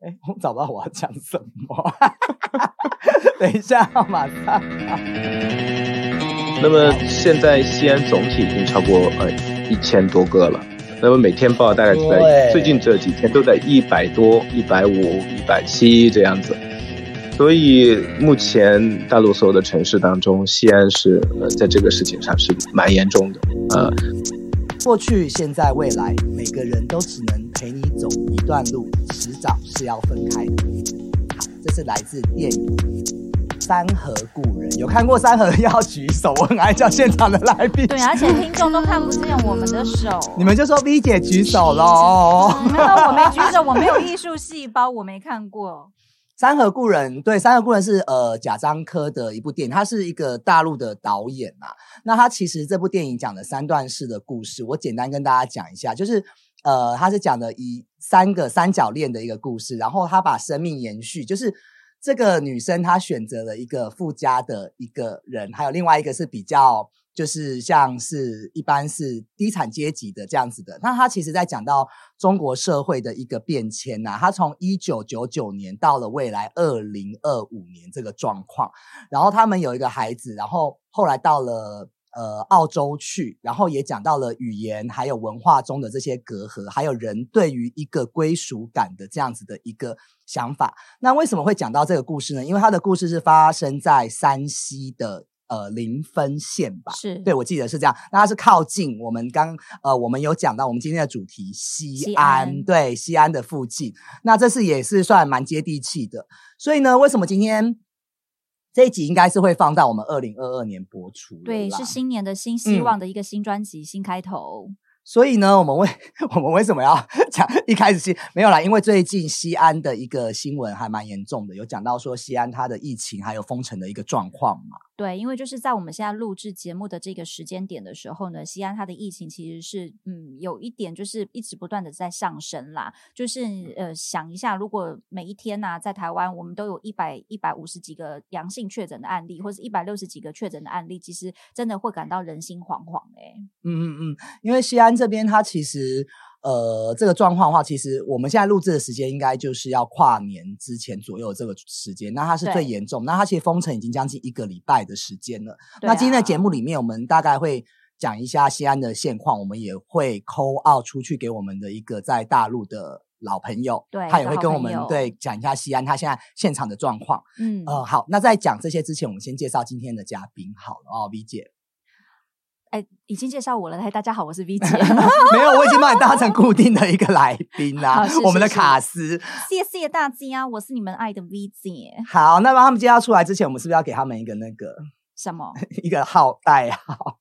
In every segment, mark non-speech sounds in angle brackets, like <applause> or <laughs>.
哎，我找不到我要讲什么。<laughs> 等一下，马上。那么现在西安总体已经超过呃一千多个了。那么每天报大概在最近这几天都在一百多、一百五、一百七这样子。所以目前大陆所有的城市当中，西安是呃在这个事情上是蛮严重的。呃，过去、现在、未来，每个人都只能段路，迟早是要分开的。好，这是来自电影《山河故人》，有看过《山河》要举手，我很爱叫现场的来宾。对，而且听众都看不见我们的手，你们就说 V 姐举手喽。没有，我没举手，我没有艺术细胞，我没看过。山河故人，对，山河故人是呃贾樟柯的一部电影，他是一个大陆的导演呐。那他其实这部电影讲的三段式的故事，我简单跟大家讲一下，就是呃他是讲的以三个三角恋的一个故事，然后他把生命延续，就是这个女生她选择了一个富家的一个人，还有另外一个是比较。就是像是一般是低产阶级的这样子的，那他其实在讲到中国社会的一个变迁呐，他从一九九九年到了未来二零二五年这个状况，然后他们有一个孩子，然后后来到了呃澳洲去，然后也讲到了语言还有文化中的这些隔阂，还有人对于一个归属感的这样子的一个想法。那为什么会讲到这个故事呢？因为他的故事是发生在山西的。呃，临汾县吧，是对，我记得是这样。那它是靠近我们刚呃，我们有讲到我们今天的主题西安，对，西安的附近。那这次也是算蛮接地气的。所以呢，为什么今天这一集应该是会放到我们二零二二年播出？对，是新年的新希望的一个新专辑新开头。所以呢，我们为 <laughs> 我们为什么要 <laughs> 讲一开始是没有啦？因为最近西安的一个新闻还蛮严重的，有讲到说西安它的疫情还有封城的一个状况嘛。对，因为就是在我们现在录制节目的这个时间点的时候呢，西安它的疫情其实是嗯有一点就是一直不断的在上升啦。就是呃想一下，如果每一天啊在台湾我们都有一百一百五十几个阳性确诊的案例，或者一百六十几个确诊的案例，其实真的会感到人心惶惶哎。嗯嗯嗯，因为西安这边它其实。呃，这个状况的话，其实我们现在录制的时间应该就是要跨年之前左右这个时间，那它是最严重。那它其实封城已经将近一个礼拜的时间了。那今天的节目里面，我们大概会讲一下西安的现况，我们也会 call out 出去给我们的一个在大陆的老朋友，对，他也会跟我们对讲一下西安他现在现场的状况。嗯，呃，好，那在讲这些之前，我们先介绍今天的嘉宾好了哦，V 姐。哎，已经介绍我了。嗨，大家好，我是 V <laughs> 姐。没有，我已经把你当成固定的一个来宾啦。我们的卡斯，谢谢大家，我是你们爱的 V 姐。好，那么他们介绍出来之前，我们是不是要给他们一个那个什么一个号代号？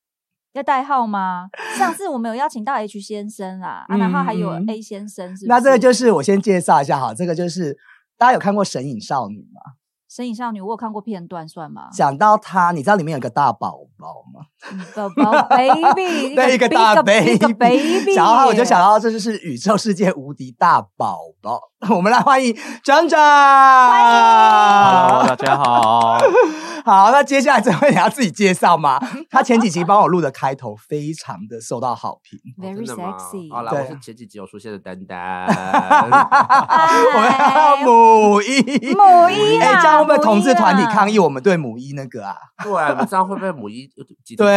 要代号吗？上次我们有邀请到 H 先生啦，然后还有 A 先生，是那这个就是我先介绍一下哈，这个就是大家有看过《神隐少女》吗？神隐少女，我有看过片段，算吗？讲到她，你知道里面有个大宝宝吗？宝宝 baby，<laughs> 对，一个大 baby，然后 <laughs> 我就想到这就是宇宙世界无敌大宝宝。<laughs> 我们来欢迎张张，欢迎，Hello，大家好。好，那接下来这位你要自己介绍吗？他前几集帮我录的开头非常的受到好评，very sexy。好了，我是前几集有出现的丹丹。我们要母一，母一，哎，这样会不会同志团体抗议我们对母一那个啊？对，这样会不会母一？对，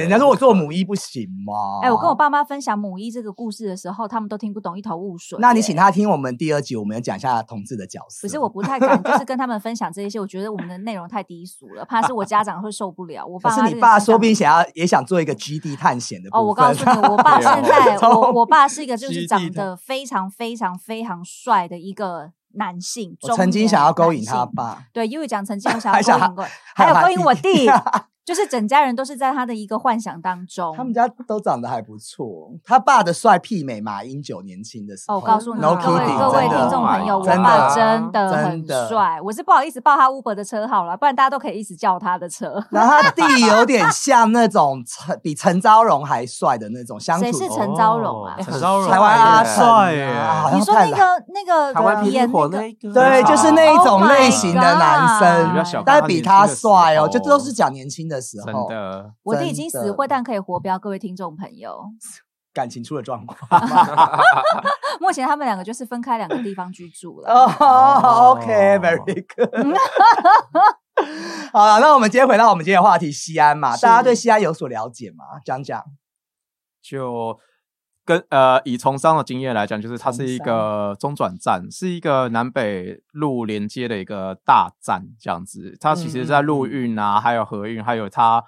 人家说我做母一不行吗？哎，我跟我爸妈分享母一这个故事的时候，他们都听不懂，一头雾水。那你请他听我们第二集，我们要讲一下同志的角色。可是我不太敢，就是跟他们分享这些，我觉得我们的内容太低俗了。怕是我家长会受不了。我爸是你爸，说不定想要也想做一个基地探险的。哦，我告诉你，我爸 <laughs> 现在，我我爸是一个就是长得非常非常非常帅的一个男性。我曾经想要勾引他爸，对，因为讲曾经我想要勾引过，还有勾引我弟。<laughs> 就是整家人都是在他的一个幻想当中。他们家都长得还不错。他爸的帅媲美马英九年轻的时候。哦，我告诉你各位各位听众朋友，我爸真的很帅。我是不好意思报他 Uber 的车号了，不然大家都可以一直叫他的车。然后他弟有点像那种陈比陈昭荣还帅的那种相处。谁是陈昭荣啊？陈昭荣台湾阿帅耶！你说那个那个台湾演火那个？对，就是那一种类型的男生，但是比他帅哦，就都是讲年轻的。的时候，我的已经死灰，但可以活标。各位听众朋友，<laughs> 感情出了状况。<laughs> 目前他们两个就是分开两个地方居住了。哦，OK，very good。<laughs> 好了，那我们今天回到我们今天的话题，西安嘛，大家对西安有所了解吗？讲讲。就跟呃，以从商的经验来讲，就是它是一个中转站，是一个南北路连接的一个大站，这样子。它其实在陆运啊，还有河运，还有它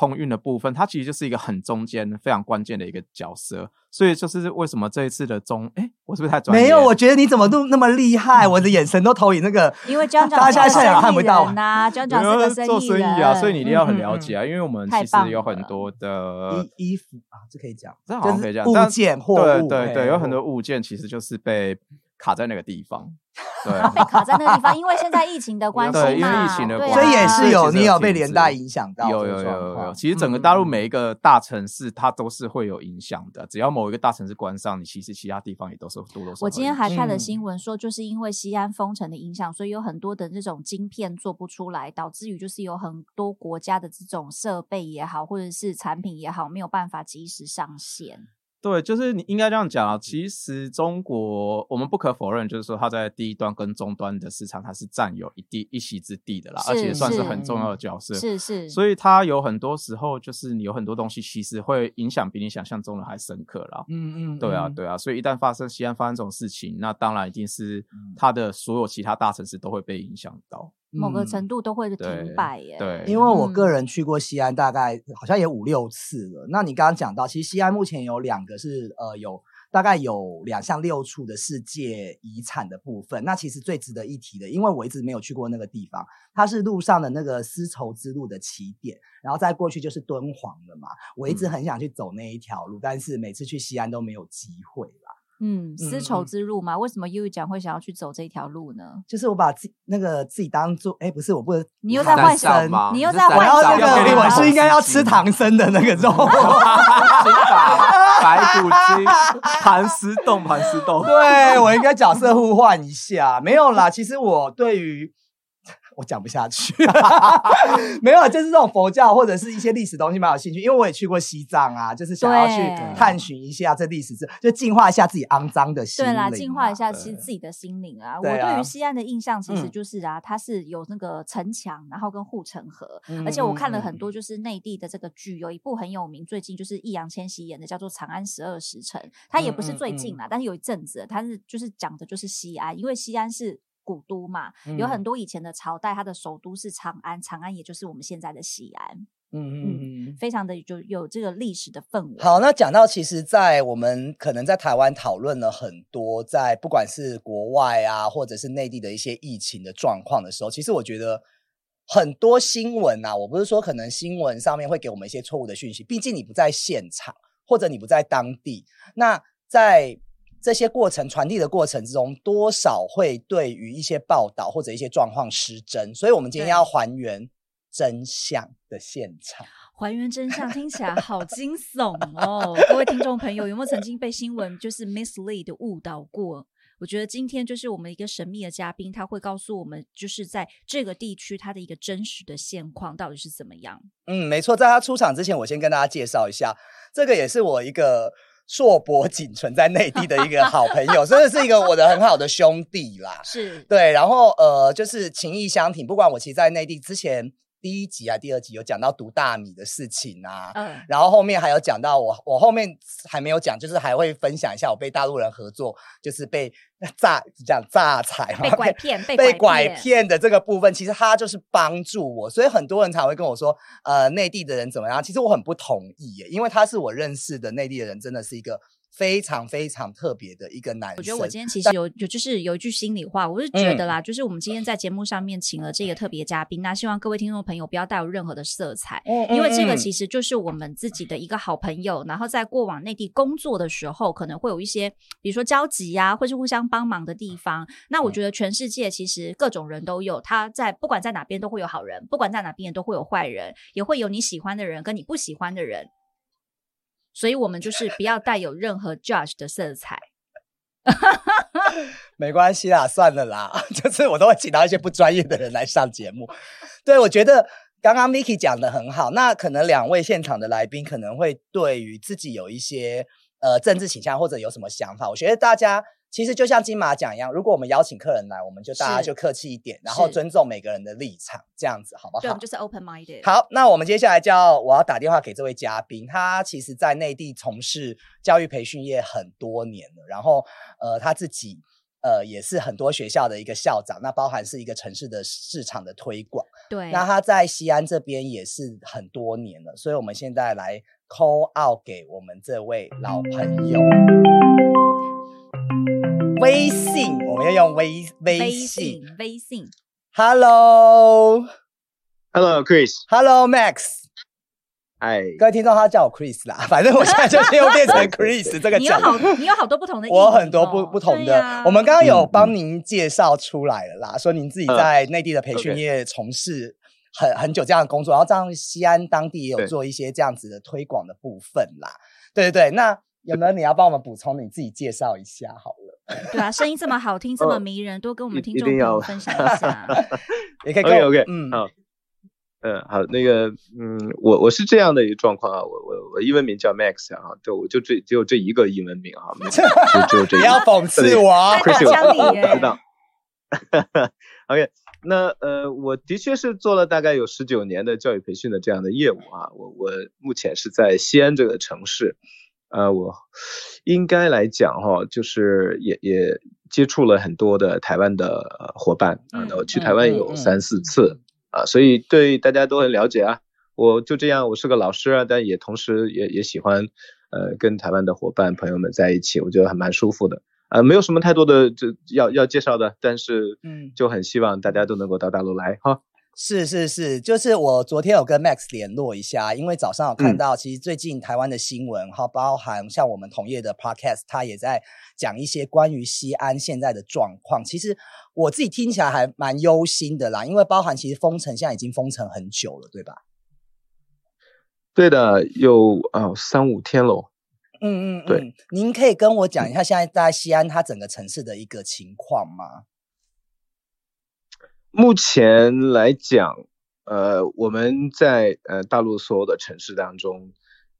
空运的部分，它其实就是一个很中间、非常关键的一个角色。所以就是为什么这一次的中，哎，我是不是太专业？没有，我觉得你怎么都那么厉害，我的眼神都投影那个，<laughs> 因为江长大家现在看不到呐，江长是个生做生意啊，所以你一定要很了解啊，因为我们其实有很多的衣衣服啊，这可以讲，这好像可以讲，物件货对对对，有很多物件其实就是被卡在那个地方，<laughs> 对。被卡在那个地方，因为现在疫情的 <laughs> 关系嘛，对因为疫情的关系所以也是有你有被连带影响到，有有有有有，其实整个大陆每一个大城市，它都是会有影响的。只要某一个大城市关上，你其实其他地方也都是多多少少。我今天还看了嗯新闻说，就是因为西安封城的影响，所以有很多的这种晶片做不出来，导致于就是有很多国家的这种设备也好，或者是产品也好，没有办法及时上线。对，就是你应该这样讲啊。其实中国，我们不可否认，就是说它在第一端跟终端的市场，它是占有一地一席之地的啦，而且算是是很重要的角色。是是，所以它有很多时候，就是你有很多东西，其实会影响比你想象中的还深刻啦。嗯嗯，对啊，嗯，对啊，所以一旦发生西安发生这种事情，那当然一定是嗯它的所有其他大城市都会被影响到。某个嗯程度都会停摆耶。对因为我个嗯人去过西安，大概好像也五六次了。那你刚刚讲到，其实西安目前有两个是呃有大概有两项六处的世界遗产的部分。那其实最值得一提的，因为我一直没有去过那个地方，它是路上的那个丝绸之路的起点，然后再过去就是敦煌了嘛。我一直嗯很想去走那一条路，但是每次去西安都没有机会啦。嗯，丝绸之路嘛，为什么 U 讲会想要去走这条路呢？就是我把自己那个自己当做，哎，不是，我不能，你又在幻想你又在我要在幻想那个，要给你我是应该要吃唐僧的那个肉。白骨精，盘丝洞，盘丝洞。对我应该角色互换一下，没有啦。其实我对于我讲不下去，<laughs> 没有，就是这种佛教或者是一些历史东西蛮有兴趣，因为我也去过西藏啊，就是想要去探寻一下这历史，就净化一下自己肮脏的心。对啦，净化一下其实自己的心灵啊。我对于西安的印象其实嗯就是啊，它是有那个城墙，然后跟护城河，嗯而且我看了嗯很多就是内地的这个剧，有一部很有名，最近就是易烊千玺演的，叫做《长安十二时辰》。它也不是嗯嗯嗯最近啦，但是有一阵子，它是就是讲的就是西安，因为西安是。古都嘛，有很嗯多以前的朝代，它的首都是长安，长安也就是我们现在的西安，嗯嗯嗯嗯。非常的就有这个历史的氛围。好，那讲到其实，在我们可能在台湾讨论了很多，在不管是国外啊，或者是内地的一些疫情的状况的时候，其实我觉得很多新闻啊，我不是说可能新闻上面会给我们一些错误的讯息，毕竟你不在现场，或者你不在当地，那在这些过程传递的过程之中，多少会对于一些报道或者一些状况失真，所以我们今天要还原真相的现场。还原真相听起来好惊悚哦！<laughs> 各位听众朋友，有没有曾经被新闻就是 mislead 误导过？我觉得今天就是我们一个神秘的嘉宾，他会告诉我们，就是在这个地区它的一个真实的现况到底是怎么样。嗯，没错，在他出场之前，我先跟大家介绍一下，这个也是我一个硕博仅存在内地的一个好朋友，<laughs> 真的是一个我的很好的兄弟啦。是，对，然后呃，就是情谊相挺，不管我其实在内地之前第一集啊、第二集有讲到毒大米的事情啊，嗯，然后后面还有讲到我，我后面还没有讲，就是还会分享一下我被大陆人合作，就是被 <laughs> 诈讲诈财嘛，被拐骗，被被拐骗，骗的这个部分，其实他就是帮助我，所以很多人才会跟我说，呃，内地的人怎么样？其实我很不同意耶，因为他是我认识的内地的人，真的是一个非常非常特别的一个男生。我觉得我今天其实有有就是有一句心里话，我是觉嗯得啦，就是我们今天在节目上面请了这个特别嘉宾，那希望各位听众朋友不要带有任何的色彩，嗯，因为这个嗯其实就是我们自己的一个好朋友，然后在过往内地工作的时候，可能会有一些，比如说交集呀、或是互相帮忙的地方。那嗯我觉得全世界其实各种人都有，他在不管在哪边都会有好人，不管在哪边都会有坏人，也会有你喜欢的人跟你不喜欢的人。所以我们就是不要带有任何 judge 的色彩。<laughs> 没关系啦，算了啦，<laughs> 就是我都会请到一些不专业的人来上节目。对，我觉得刚刚 Miki 讲的很好，那可能两位现场的来宾可能会对于自己有一些呃政治倾向或者有什么想法，我觉得大家其实就像金马奖一样，如果我们邀请客人来，我们就大家就客气一点，然后尊重每个人的立场，这样子好不好？对，我们就是 open minded。好，那我们接下来就要我要打电话给这位嘉宾，他其实在内地从事教育培训业很多年了，然后呃他自己呃也是很多学校的一个校长，那包含是一个城市的市场的推广，对，那他在西安这边也是很多年了，所以我们现在来 call out 给我们这位老朋友。微信，我们要用微微微信。微信，Hello，Hello，Chris，Hello Max。哎，各位听众，他叫我 Chris 啦，<laughs> 反正我现在就是又变成 <laughs> Chris 这个讲你有好，你有好多不同的我很多不不同的。我们刚刚有嗯帮您介绍出来了啦，说您自己嗯在内地的培训业从事很很久这样的工作，然后这样西安当地也有做一些这样子的推广的部分啦。对对对，那有没有你要帮我们补充？你自己介绍一下好了，<laughs> 对啊，声音这么好听，这么哦迷人，多跟我们一听众朋友一定要分享一下。<laughs> 也可以，OK OK，嗯，好，嗯，好，那个，嗯，我我是这样的一个状况啊，我我我英文名叫 Max 啊，对，我就这只有这一个英文名啊，<laughs> 就只有这不一个。要讽刺我哦。太打枪你耶我知道。OK，那呃，我的确是做了大概有十九年的教育培训的这样的业务啊。我我目前是在西安这个城市，呃，我应该来讲哈、就是也也接触了很多的台湾的呃伙伴啊。那我去台湾有三四次啊，所以对大家都很了解啊。我就这样，我是个老师啊，但也同时也也喜欢呃跟台湾的伙伴朋友们在一起，我觉得还蛮舒服的。呃，没有什么太多的这要要介绍的，但是嗯就很希望大家都能够到大陆来哈。是是是，就是我昨天有跟 Max 联络一下，因为早上有看嗯到，其实最近台湾的新闻哈，包含像我们同业的 Podcast，他也在讲一些关于西安现在的状况。其实我自己听起来还蛮忧心的啦，因为包含其实封城现在已经封城很久了，对吧？对的，有啊三五天喽。嗯嗯，对嗯，您可以跟我讲一下现在在西安它整个城市的一个情况吗？目前来讲，呃，我们在呃大陆所有的城市当中，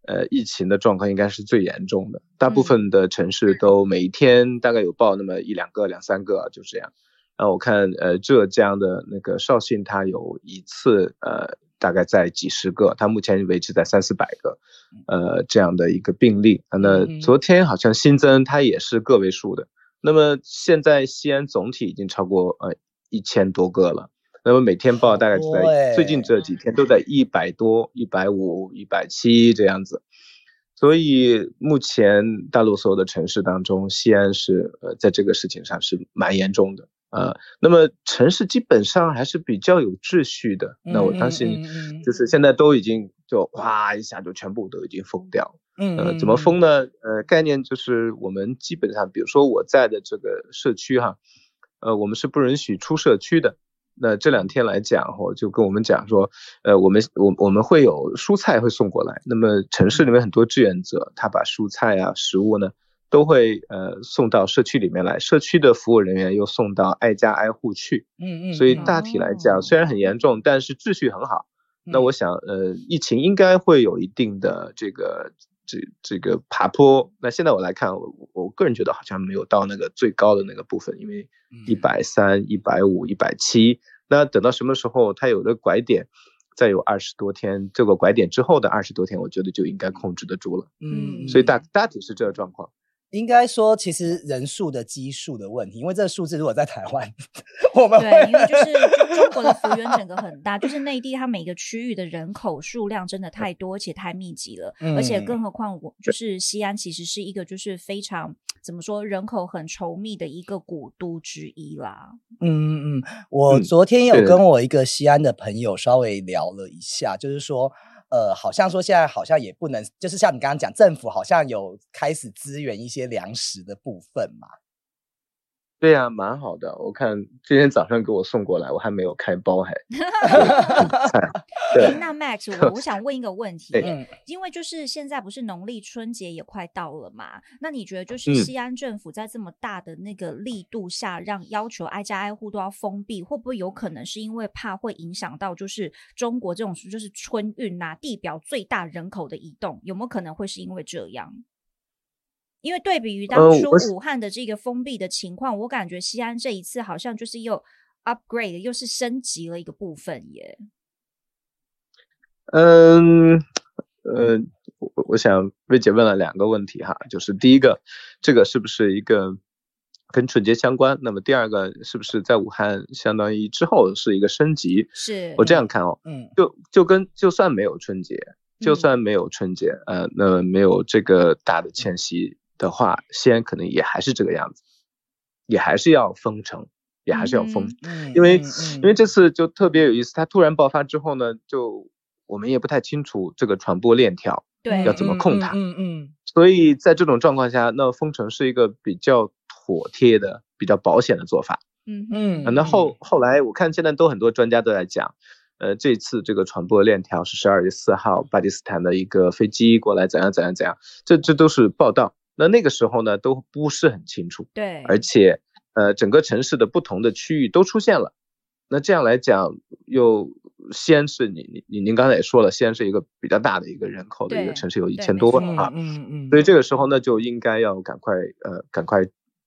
呃，疫情的状况应该是最严重的。大部嗯分的城市都每一天大概有报那么一两个、两三个，就这样。然后我看，呃，浙江的那个绍兴，它有一次，呃，大概在几十个，它目前维持在三四百个，呃，这样的一个病例。啊那嗯昨天好像新增，它也是个位数的。那么现在西安总体已经超过呃一千多个了。那么每天报大概是好多欸在最近这几天都在一百多、一百五、一百七这样子。所以目前大陆所有的城市当中，西安是呃在这个事情上是蛮严重的呃，那么城市基本上还是比较有秩序的。那我相信就是现在都已经就哗一下就全部都已经封掉。嗯呃，怎么封呢？呃，概念就是我们基本上，比如说我在的这个社区哈，呃，我们是不允许出社区的。那这两天来讲，我就跟我们讲说，呃，我们我我们会有蔬菜会送过来。那么城市里面很多志愿者，他把蔬菜啊、食物呢，都会呃送到社区里面来，社区的服务人员又送到挨家挨户去。嗯嗯，所以嗯大体来哦讲，虽然很严重，但是秩序很好。那我想，呃，疫情应该会有一定的这个这这个爬坡。那现在我来看，我我个人觉得好像没有到那个最高的那个部分，因为嗯一百三、一百五、一百七。那等到什么时候它有了拐点，再有二十多天，这个拐点之后的二十多天，我觉得就应该控制得住了。嗯，所以大大体是这个状况。应该说，其实人数的基数的问题，因为这个数字如果在台湾，我们对，因为就是 <laughs> 中国的幅员整个很大，就是内地它每个区域的人口数量真的太多，而且太密集了，而且嗯。更何况我就是西安其实是一个就是非常怎么说人口很稠密的一个古都之一啦。嗯嗯嗯，我嗯昨天有跟我一个西安的朋友稍微聊了一下，就是说，呃，好像说现在好像也不能，就是像你刚刚讲，政府好像有开始支援一些粮食的部分嘛。对呀、蛮好的。我看今天早上给我送过来，我还没有开包还。<laughs> 对那 Max，<laughs> 我我想问一个问题，因为就是现在不是农历春节也快到了嘛？那你觉得就是嗯西安政府在这么大的那个力度下，让要求挨家挨户都要封闭，会不会有可能是因为怕会影响到就是中国这种就是春运呐、地表最大人口的移动，有没有可能会是因为这样？因为对比于当初武汉的这个封闭的情况，我感觉西安这一次好像就是又 upgrade，又是升级了一个部分耶。嗯，呃，我我想薇姐问了两个问题哈，就是第一个，这个是不是一个跟春节相关？那么第二个，是不是在武汉相当于之后是一个升级？是我这样看哦，嗯，就就跟就算没有春节，就算没有春节，呃，那没有这个大的迁徙。的话，西安可能也还是这个样子，也还是要封城，也还是要封，因为因为这次就特别有意思，它突然爆发之后呢，就我们也不太清楚这个传播链条，对，要怎么控它，嗯嗯，所以在这种状况下，那封城是一个比较妥帖的、比较保险的做法，嗯嗯，那后后来我看现在都很多专家都在讲，呃，这次这个传播链条是十二月四号巴基斯坦的一个飞机过来怎样怎样怎样，这这都是报道。那那个时候呢，都不是很清楚，对，而且，呃，整个城市的不同的区域都出现了。那这样来讲，又西安是你你你您刚才也说了，西安是一个比较大的一个人口的一个城市，有一千多万啊，嗯嗯，所以这个时候呢，就应该要赶快呃赶快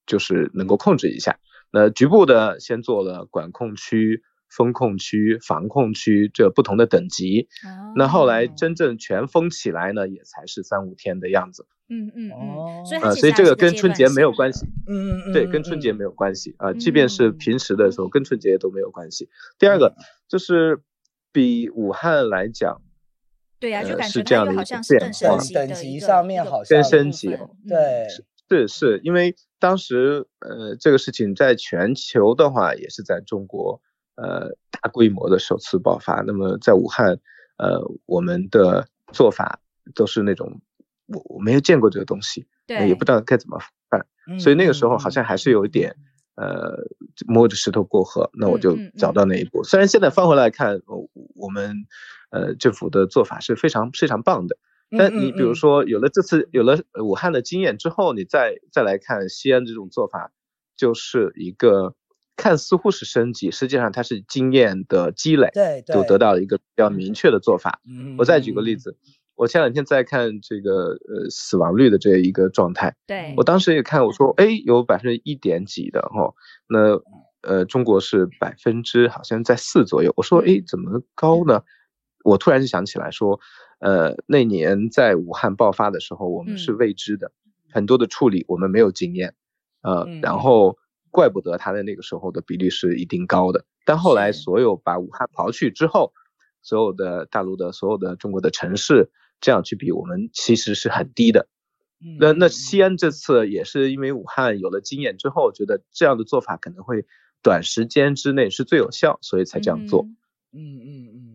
就是能够控制一下。那局部的先做了管控区。封控区、防控区这不同的等级，那后来真正全封起来呢，也才是三五天的样子。嗯嗯嗯，所以所以这个跟春节没有关系。嗯嗯嗯，对，跟春节没有关系啊，即便是平时的时候，跟春节都没有关系。第二个就是比武汉来讲，对呀，就感觉这样的一个变化，等级上面好像更升级。对，是是，因为当时呃，这个事情在全球的话，也是在中国。呃，大规模的首次爆发。那么在武汉，呃，我们的做法都是那种我我没有见过这个东西，对，也不知道该怎么办。所以那个时候好像还是有一点呃摸着石头过河。那我就找到那一步。虽然现在翻回来看，我我们呃政府的做法是非常非常棒的。但你比如说有了这次有了武汉的经验之后，你再再来看西安这种做法，就是一个。看似乎是升级，实际上它是经验的积累，对，就得到了一个比较明确的做法。嗯。我再举个例子，我前两天在看这个呃死亡率的这一个状态，对。我当时也看，我说哎有百分之一点几的哈，那呃中国是百分之好像在四左右，我说哎怎么高呢？我突然就想起来说，呃那年在武汉爆发的时候，我们是未知的，很多的处理我们没有经验，呃然后。怪不得他的那个时候的比例是一定高的，但后来所有把武汉刨去之后，所有的大陆的所有的中国的城市这样去比，我们其实是很低的。那那西安这次也是因为武汉有了经验之后，觉得这样的做法可能会短时间之内是最有效，所以才这样做。嗯嗯嗯。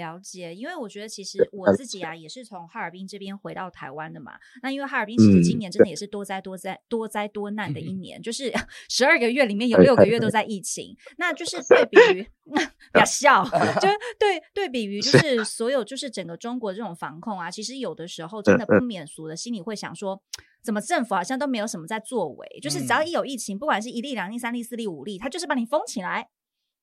了解，因为我觉得其实我自己啊也是从哈尔滨这边回到台湾的嘛。那因为哈尔滨其实今年真的也是多灾多灾多灾多难的一年，就是 <laughs> 十二个月里面有六个月都在疫情。那就 <laughs> 是对比于 <laughs> 不要笑，就对对比于就是所有就是整个中国这种防控啊，其实有的时候真的不免俗的，心里会想说，怎么政府好像都没有什么在作为？就是只要一有疫情，不管是一例、两例、三例、四例、五例，他就是把你封起来。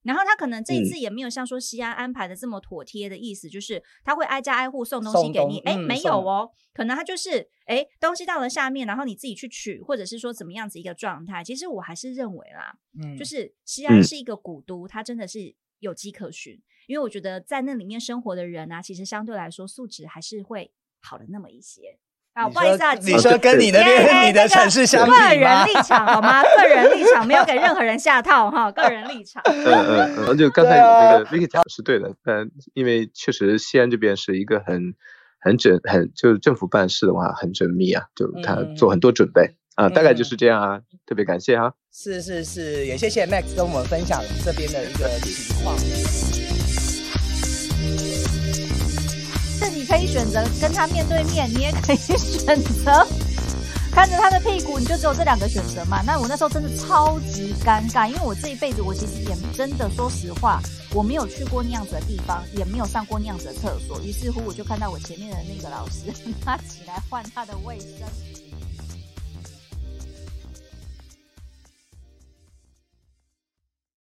然后他可能这一次也没有像说西安安排的这么妥帖的意思，就是他会挨家挨户送东西给你。哎，没有哦，可能他就是哎东西到了下面，然后你自己去取，或者是说怎么样子一个状态。其实我还是认为啦，嗯，就是西安是一个古都，它真的是有迹可循。因为我觉得在那里面生活的人啊，其实相对来说素质还是会好了那么一些。啊，不好意思啊，你说跟你那边你的城市相比个人立场好吗？个人立场没有给任何人下套哈，<laughs> 个人立场。嗯嗯嗯，就刚才那个 Vicky 讲的是对的，但因为确实西安这边是一个很很缜很就是政府办事的话很缜密啊，就他做很多准备啊，大概就是这样啊，特别感谢哈。是是是，也谢谢 Max 跟我们分享这边的一个情况。可以选择跟他面对面，你也可以选择看着他的屁股，你就只有这两个选择嘛？那我那时候真的超级尴尬，因为我这一辈子我其实也真的说实话，我没有去过那样子的地方，也没有上过那样子的厕所。于是乎，我就看到我前面的那个老师，他起来换他的卫生。